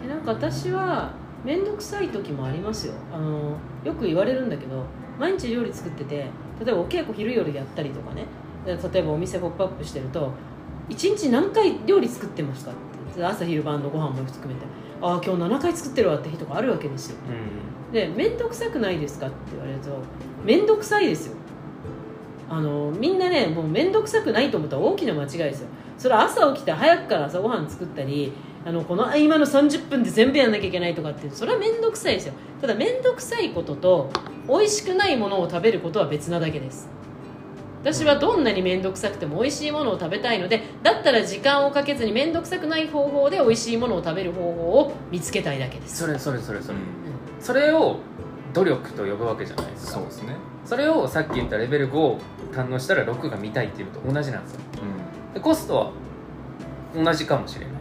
なるえなんか私は面倒くさい時もありますよ。あのよく言われるんだけど毎日料理作ってて例えばお稽古昼夜やったりとかね。で例えばお店ポップアップしてると「一日何回料理作ってますか?」ってで朝昼晩のご飯も含めて「ああ今日7回作ってるわ」って日とかあるわけですよ。で面倒くさくないですかって言われると面倒くさいですよ。あのみんなねもう面倒くさくないと思ったら大きな間違いですよ。それは朝起きて早くから朝ごはん作ったりあのこの合間の30分で全部やんなきゃいけないとかってそれは面倒くさいですよただ面倒くさいことと美味しくないものを食べることは別なだけです。私はどんなに面倒くさくても美味しいものを食べたいのでだったら時間をかけずに面倒くさくない方法で美味しいものを食べる方法を見つけたいだけです。それそれそれそれ、うん。それを努力と呼ぶわけじゃないですか。そうですね。それをさっき言ったレベル5を堪能したら6が見たいっていうのと同じなんですよ。でコストは同じかもしれない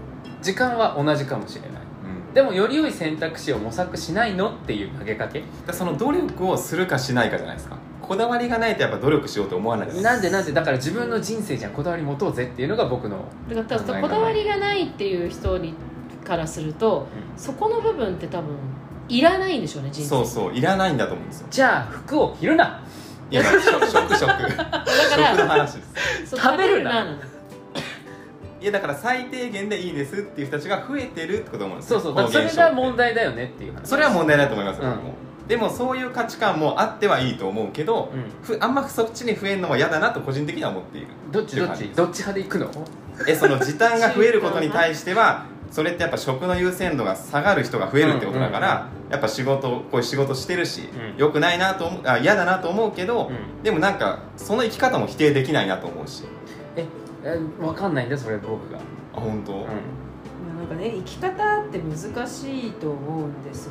時間は同じかもしれない。うん、うん、でもより良い選択肢を模索しないのっていう投げかけ？だその努力をするかしないかじゃないですか。こだわりがないとやっぱ努力しようと思わないなんでなんでだから自分の人生じゃんこだわり持とうぜっていうのが僕の、だからこだわりがないっていう人にからするとそこの部分って多分いらないんでしょうね人生。そうそういらないんだと思うんですよ。じゃあ服を着るな。いや食食食食のから話です。そう食べるないやだから最低限でいいですっていう人たちが増えてるってこと思うんですよそうそう。だからそれが問題だよねっていう話。それは問題だと思いますよ、うん。僕もでもそういう価値観もあってはいいと思うけど、うん。ふあんまそっちに増えるのは嫌だなと個人的には思っている。どっちどっち？どっち派で行くの？えその時短が 増えることに対してはそれってやっぱ食の優先度が下がる人が増えるってことだから、やっぱ仕事こういう仕事してるし、うん。良くないなと思うあ嫌だなと思うけど、うん。でもなんかその生き方も否定できないなと思うしええ分かんないんだよそれ僕が。あ本当、うん。なんかね生き方って難しいと思うんです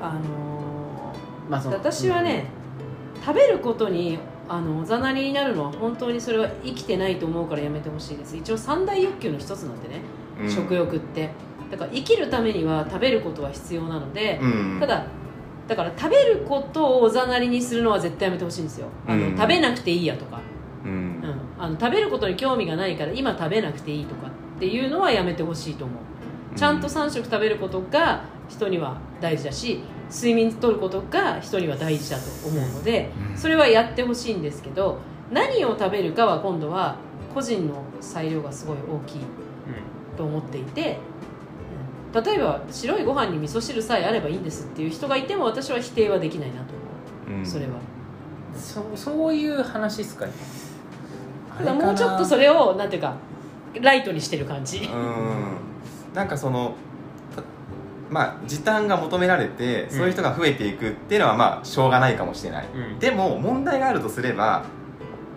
があのまあ私はね、食べることにあのおざなりになるのは本当にそれは生きてないと思うからやめてほしいです。一応三大欲求の一つなんでね、うん。食欲って。だから生きるためには食べることは必要なので、うん。ただだから食べることをおざなりにするのは絶対やめてほしいんですよ。あの、うん。食べなくていいやとか、うん。うん、あの食べることに興味がないから今食べなくていいとかっていうのはやめてほしいと思う。ちゃんと3食食べることが人には大事だし睡眠とることが人には大事だと思うので、うん。それはやってほしいんですけど何を食べるかは今度は個人の裁量がすごい大きいと思っていて、うん。例えば白いご飯に味噌汁さえあればいいんですっていう人がいても私は否定はできないなと思う。それは。そうそういう話っすかねもうちょっとそれをなんていうかライトにしてる感じ。うん。なんかそのたまあ時短が求められてそういう人が増えていくっていうのはまあしょうがないかもしれない、うん。でも問題があるとすれば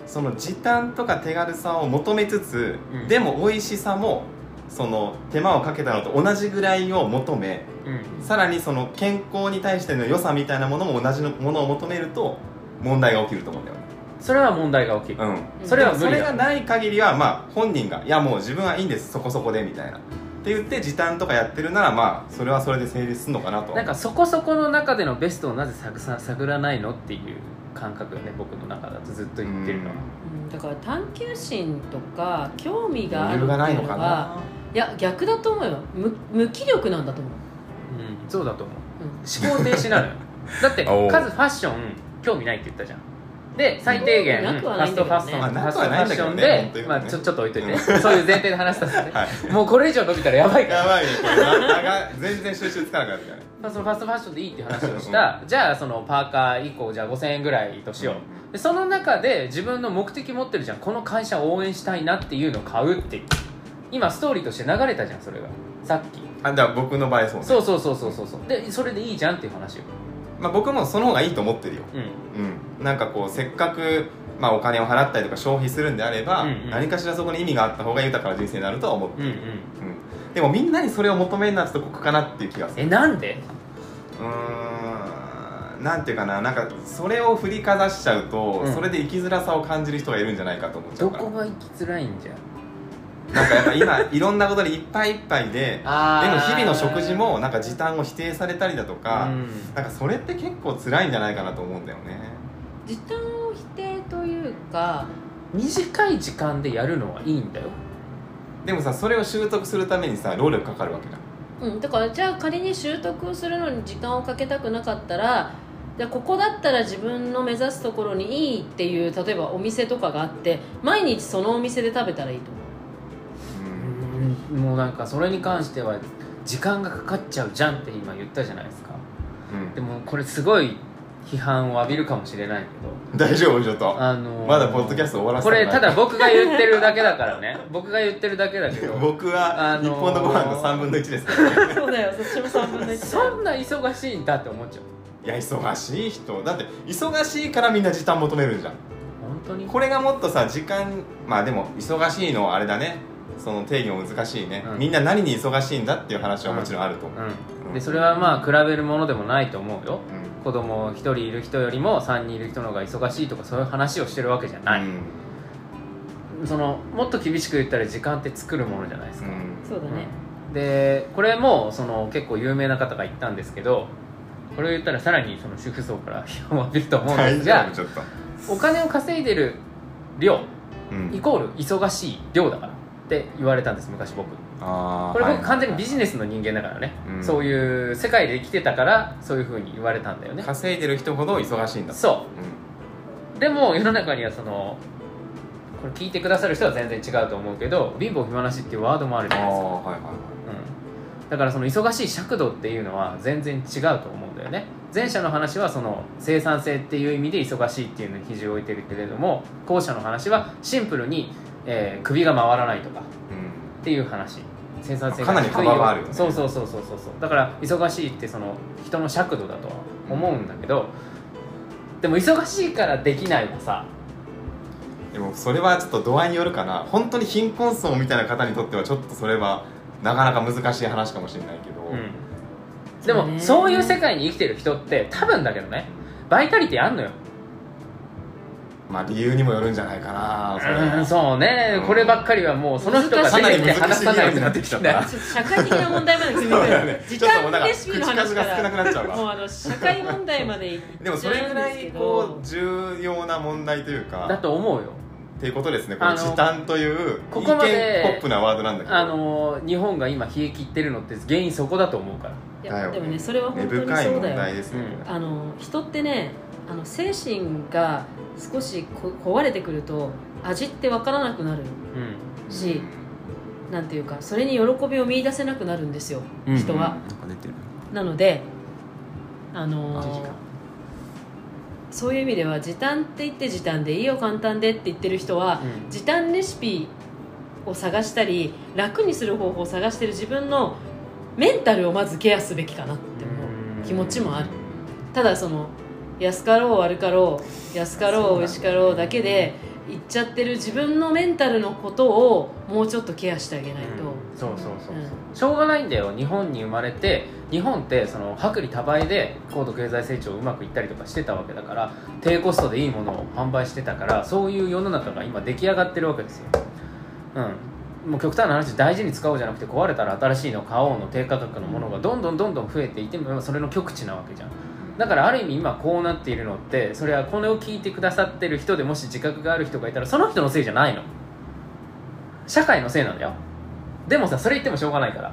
その時短とか手軽さを求めつつ、うん。でも美味しさもその手間をかけたのと同じぐらいを求めうん。さらにその健康に対しての良さみたいなものも同じのものを求めると問題が起きると思うんだよねそれは問題が起きる、うん。それは無それがない限りはまあ本人がいやもう自分はいいんですそこそこでみたいな。って言って時短とかやってるならまあそれはそれで成立するのかなと。はなんかそこそこの中でのベストをなぜ探さ探らないのっていう感覚よね僕の中だとずっと言ってるのは、うん。だから探求心とか興味があるっていうの余裕がないのかはな。いや逆だと思うよ。無無気力なんだと思う、うん、そうだと思う。うん。思考停止なのよ。だって数ファッション興味ないって言ったじゃんで最低限ファストファストファッションでまあちょちょっと置いといて。ねそういう前提で話したんですね。はい。もうこれ以上伸びたらやばいから。やばいねこれ。全然集中つかなくなってきたね。まあそのファストファッションでいいっていう話をした。じゃあそのパーカー1個じゃあ5000円ぐらいとしよう、でその中で自分の目的持ってるじゃん。この会社を応援したいなっていうのを買うっていう。今ストーリーとして流れたじゃんそれが。さっき。あだから僕の場合そうね。そうそうそうそうそうそう。でそれでいいじゃんっていう話よまあ、僕もその方がいいと思ってるよ。うん。うん。なんかこうせっかく、まあ、お金を払ったりとか消費するんであれば、うんうん。何かしらそこに意味があった方が豊かな人生になるとは思ってる、うんうん。うん。でもみんなにそれを求めるのはちょっと酷かなっていう気がする。えなんで？うーん。なんていうかな。なんかそれを振りかざしちゃうと、うん。それで生きづらさを感じる人がいるんじゃないかと思っちゃどうから。こが生きづらいんじゃ？なんかやっぱ今いろんなことでいっぱいいっぱいでであー。も日々の食事もなんか時短を否定されたりだとか、うん。なんかそれって結構辛いんじゃないかなと思うんだよね。時短を否定というか短い時間でやるのはいいんだよ。でもさそれを習得するためにさ労力かかるわけじゃん。うん、だからじゃあ仮に習得するのに時間をかけたくなかったらじゃあここだったら自分の目指すところにいいっていう例えばお店とかがあって毎日そのお店で食べたらいいと思う。うんもうなんかそれに関しては時間がかかっちゃうじゃんって今言ったじゃないですか。うん。でもこれすごい批判を浴びるかもしれないけど。大丈夫ちょっと。あのーまだポッドキャスト終わらせこれただ僕が言ってるだけだからね。僕が言ってるだけだけど。僕はあのー日本のご飯の3分の1ですからね。そうだよ私も3分の1そんな忙しいんだって思っちゃう。いや忙しい人。だって忙しいからみんな時短求めるじゃん。本当に？これがもっとさ時間まあでも忙しいのはあれだねその定義も難しいね、うん。みんな何に忙しいんだっていう話はもちろんあると思う、うん。でそれはまあ比べるものでもないと思うよ。うん。子供1人いる人よりも3人いる人の方が忙しいとかそういう話をしてるわけじゃない、うん。そのもっと厳しく言ったら時間って作るものじゃないですか、うん。そうだね。でこれもその結構有名な方が言ったんですけどこれを言ったらさらにその主婦層から批判を浴びると思うんで大すがお金を稼いでる量うん。イコール忙しい量だからって言われたんです昔僕。これ僕はい完全にビジネスの人間だからね、うん。そういう世界で生きてたからそういうふうに言われたんだよね。稼いでる人ほど忙しいんだそう。でも世の中にはそのこれ聞いてくださる人は全然違うと思うけど貧乏暇なしっていうワードもあるじゃないですか、はいはいはい。うん、だからその忙しい尺度っていうのは全然違うと思うんだよね。前者の話はその生産性っていう意味で忙しいっていうのに比重を置いてるけれども後者の話はシンプルに、えー首が回らないとかうん。っていう話。生産性かなり低い幅があるよね。そうそうそうそうそう。そうだから忙しいってその人の尺度だとは思うんだけど、でも忙しいからできないはさ。でもそれはちょっと度合いによるかな。本当に貧困層みたいな方にとってはちょっとそれはなかなか難しい話かもしれないけど、うん。でもそうね。そういう世界に生きてる人って多分だけどねバイタリティあんのよまあ理由にもよるんじゃないかな。それうんそうね、こればっかりはもうその人が難しい出てきて話さない。論になってきちゃった。なちょっと社会的な問題まで詰めそうだねて時 ちょっともうなんレシピの話か口数が少なくなっちゃうわ。らもうあの社会問題までいっでもそれぐらいこう重要な問題というか。だと思うよ。っていうことですね。このあの時短というここまで一見ポップなワードなんだけど。あの日本が今冷え切ってるのって原因そこだと思うから。いだよやでもねそれは本当に根深い問そうだよ題ですね、うん。あの人ってねあの精神が少しこ壊れてくると味って分からなくなるうん。しなんていうかそれに喜びを見出せなくなるんですよ人は、なんか出てる。なのであのあ時間。そういう意味では時短って言って時短でいいよ簡単でって言ってる人は、うん。時短レシピを探したり楽にする方法を探してる自分のメンタルをまずケアすべきかなって思う気持ちもある。ただその安かろう悪かろう安かろう美味しかろうだけで言っちゃってる自分のメンタルのことをもうちょっとケアしてあげないと、そうそうそうそう、うん。しょうがないんだよ。日本に生まれて日本ってその薄利多売で高度経済成長うまくいったりとかしてたわけだから低コストでいいものを販売してたからそういう世の中が今出来上がってるわけですよ。うん。もう極端な話大事に使おうじゃなくて壊れたら新しいの買おうの低価格のものがどんどんどんどん増えていてもそれの極致なわけじゃんだからある意味今こうなっているのってそれはこれを聞いてくださってる人でもし自覚がある人がいたらその人のせいじゃないの。社会のせいなんだよ。でもさそれ言ってもしょうがないから。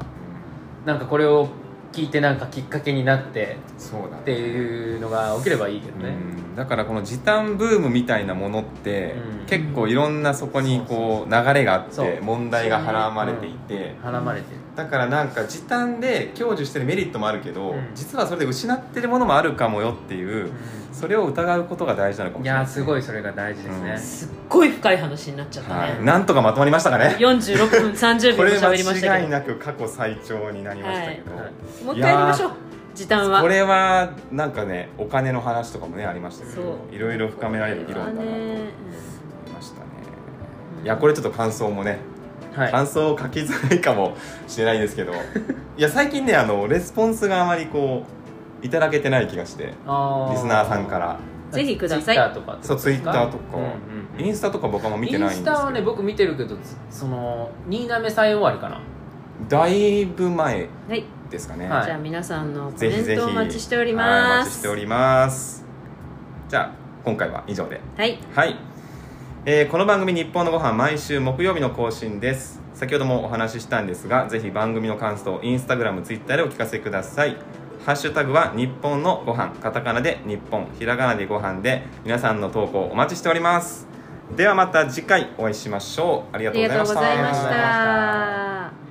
なんかこれを聞いてなんかきっかけになってそうだね。っていうのが起きればいいけどね、うん。だからこの時短ブームみたいなものって、うん。結構いろんなそこにこう流れがあって問題がはらまれていて、絡まれてる。だからなんか時短で享受してるメリットもあるけど、うん。実はそれで失ってるものもあるかもよっていうそれを疑うことが大事なのかもいしれない。やーすごいそれが大事ですね、すっごい深い話になっちゃったね、はい、なんとかまとまりましたかね。46分30こ秒れ喋りましたけ間違いなく過去最長になりましたけど、はい。どもう一回やりましょう。時短は。これはなんかねお金の話とかもねありましたけど。そう。いろいろ深められる議論だなと思いねましたね。うんいやこれちょっと感想もね、はい。感想を書きづらいかもしれないですけど。いや最近ねあのレスポンスがあまりこういただけてない気がしてあリスナーさんから。ぜひください。Twitter とかってそうツイッターとか、うんうんインスタとか僕はもう見てないんですインスタはね僕見てるけどその新滑祭終わりかな。だいぶ前はい、ですかね、はい。じゃあ皆さんのコメントお待ちしております待ちしております。じゃあ今回は以上で。はい。はい、えーこの番組「日本のご飯毎週木曜日の更新です。先ほどもお話ししたんですがぜひ番組の感想インスタグラムツイッターでお聞かせくださいハッシュタグは日本のご飯カタカナで日本ひらがなでご飯で皆さんの投稿お待ちしております。ではまた次回お会いしましょう。ありがとうございました。ありがとうございました。